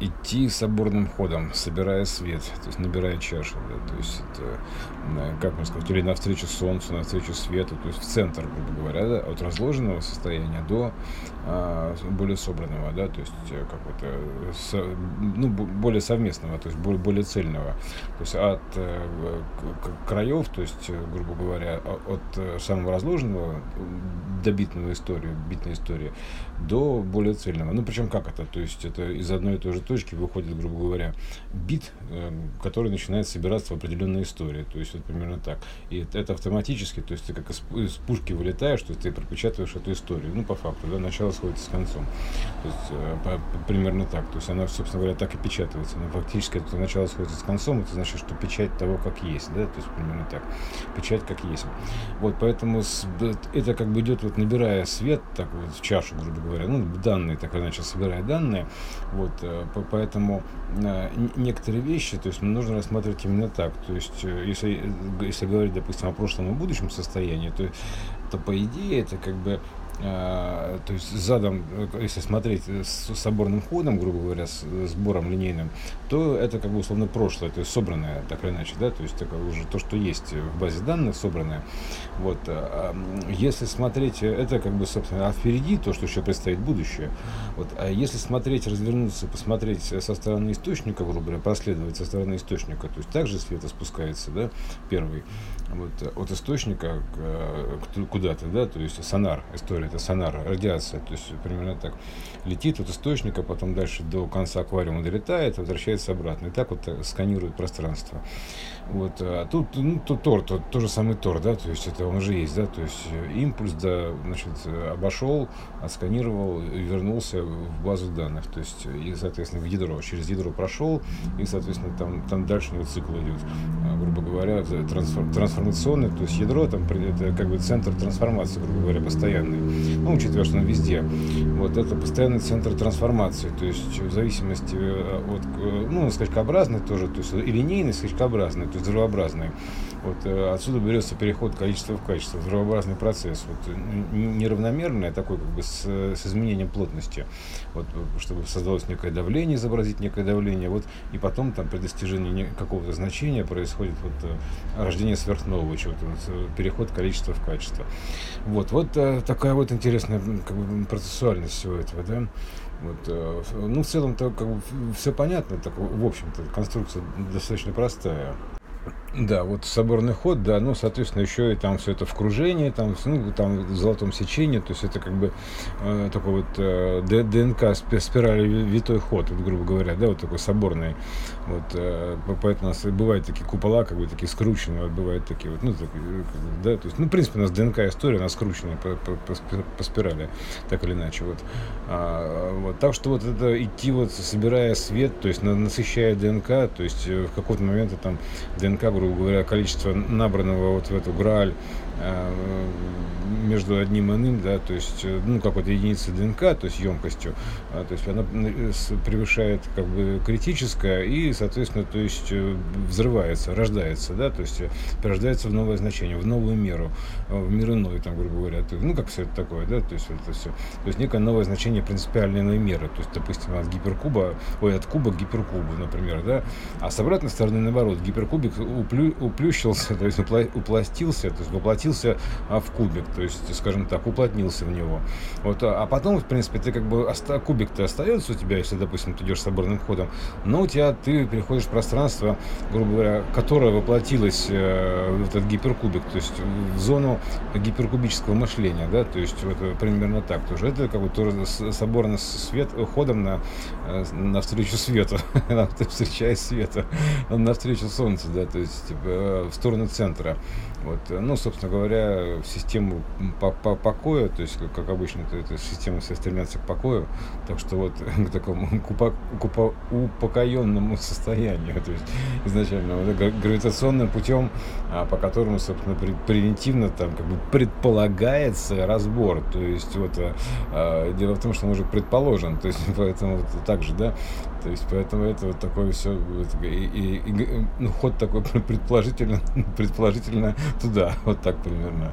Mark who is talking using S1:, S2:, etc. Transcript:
S1: идти соборным ходом, собирая свет, то есть набирая чашу, да, то есть это, как можно сказать, или навстречу солнцу, навстречу свету, то есть в центр, грубо говоря, да, от разложенного состояния до а, более собранного, да, то есть э, как это, со, ну, более совместного, то есть более, более цельного, то есть от э, краев, то есть, э, грубо говоря, от самого разложенного до битного истории, битной истории, до более цельного. Ну, причем как это? То есть это из одной и той же точки выходит, грубо говоря, бит, который начинает собираться в определенной истории. То есть вот примерно так. И это автоматически, то есть ты как из, пушки вылетаешь, то есть ты пропечатываешь эту историю. Ну, по факту, да, начало сходится с концом. То есть э, по, примерно так. То есть она, собственно говоря, так и печатается. Но фактически это начало сходится с концом, это значит, что печать того, как есть, да, то есть примерно так. Печать как есть. Вот, поэтому это как бы идет вот набирая свет, так вот в чашу, грубо говоря, ну, данные, так иначе, собирая данные. Вот, э, поэтому э, некоторые вещи, то есть нужно рассматривать именно так. То есть, если, если говорить, допустим, о прошлом и будущем состоянии, то, то по идее это как бы то есть задом, если смотреть с соборным ходом, грубо говоря, с сбором линейным, то это как бы условно прошлое, то есть собранное, так или иначе, да, то есть это уже то, что есть в базе данных собранное. Вот, а, если смотреть, это как бы, собственно, а впереди то, что еще предстоит будущее. Вот, а если смотреть, развернуться, посмотреть со стороны источника, грубо говоря, проследовать со стороны источника, то есть также свет спускается, да, первый, вот, от источника куда-то, да, то есть сонар, история это сонар, радиация, то есть примерно так. Летит от источника, потом дальше до конца аквариума долетает, возвращается обратно. И так вот э, сканирует пространство. Вот, а тут, ну, тут Тор, то, то же самый Тор, да, то есть это он уже есть, да, то есть э, импульс, да, значит, обошел, отсканировал вернулся в базу данных, то есть, и, соответственно, в ядро, через ядро прошел, и, соответственно, там, там дальше него цикл идет, а, грубо говоря, трансформ, трансформационный, то есть ядро, там, это как бы центр трансформации, грубо говоря, постоянный, ну, учитывая, что он везде, вот, это постоянный центр трансформации, то есть, в зависимости э, от, э, ну, скачкообразный тоже, то есть, и линейный, скачкообразный, то есть, взрывообразный. Вот э, отсюда берется переход количества в качество, взрывообразный процесс, вот, неравномерный, такой как бы с, с изменением плотности, вот, чтобы создалось некое давление, изобразить некое давление, вот, и потом там при достижении какого-то значения происходит вот, рождение сверхнового чего-то, вот, переход количества в качество. Вот, вот такая вот интересная как бы, процессуальность всего этого, да. Вот, ну, в целом-то как бы все понятно, так, в общем-то, конструкция достаточно простая. Да, вот соборный ход, да, ну, соответственно, еще и там все это в кружении, там, ну, там в золотом сечении, то есть это как бы э, такой вот э, ДНК спирали витой ход, вот, грубо говоря, да, вот такой соборный, вот, э, поэтому у нас бывают такие купола, как бы такие скрученные, бывают такие вот, ну, так, да, то есть, ну, в принципе, у нас ДНК история, она скрученная по, по, по, спирали, так или иначе, вот, а, вот, так что вот это идти вот, собирая свет, то есть насыщая ДНК, то есть э, в какой-то момент там ДНК, грубо говоря, количество набранного вот в эту грааль Э, между одним и иным, да, то есть, э, ну, как вот единица ДНК, то есть емкостью, а, то есть она превышает как бы критическое и, соответственно, то есть э, взрывается, рождается, да, то есть рождается в новое значение, в новую меру, в мир иной, там, грубо говоря, ну, как все это такое, да, то есть это все, то есть некое новое значение принципиальной иной меры, то есть, допустим, от гиперкуба, ой, от куба к гиперкубу, например, да, а с обратной стороны, наоборот, гиперкубик уплю, уплющился, то есть упластился, то есть воплотился а, в кубик, то есть, скажем так, уплотнился в него. Вот, а, а потом, в принципе, ты как бы кубик-то остается у тебя, если, допустим, ты идешь соборным ходом, но у тебя ты переходишь в пространство, грубо говоря, которое воплотилось э, в этот гиперкубик, то есть в зону гиперкубического мышления, да, то есть вот примерно так тоже. Это как бы тоже соборный свет, ходом на, э, навстречу свету, встречая света, навстречу солнцу, да, то есть типа, э, в сторону центра. Вот, ну, собственно говоря, в систему по -по покоя, то есть, как, обычно, то эта система все стремятся к покою, так что вот к такому купа, купа, упокоенному состоянию, то есть изначально вот, гравитационным путем, а, по которому, собственно, превентивно там как бы предполагается разбор, то есть вот а, а, дело в том, что он уже предположен, то есть поэтому вот так же, да, то есть, поэтому это вот такое все, и, и, и, ну, ход такой предположительно, предположительно туда, вот так примерно.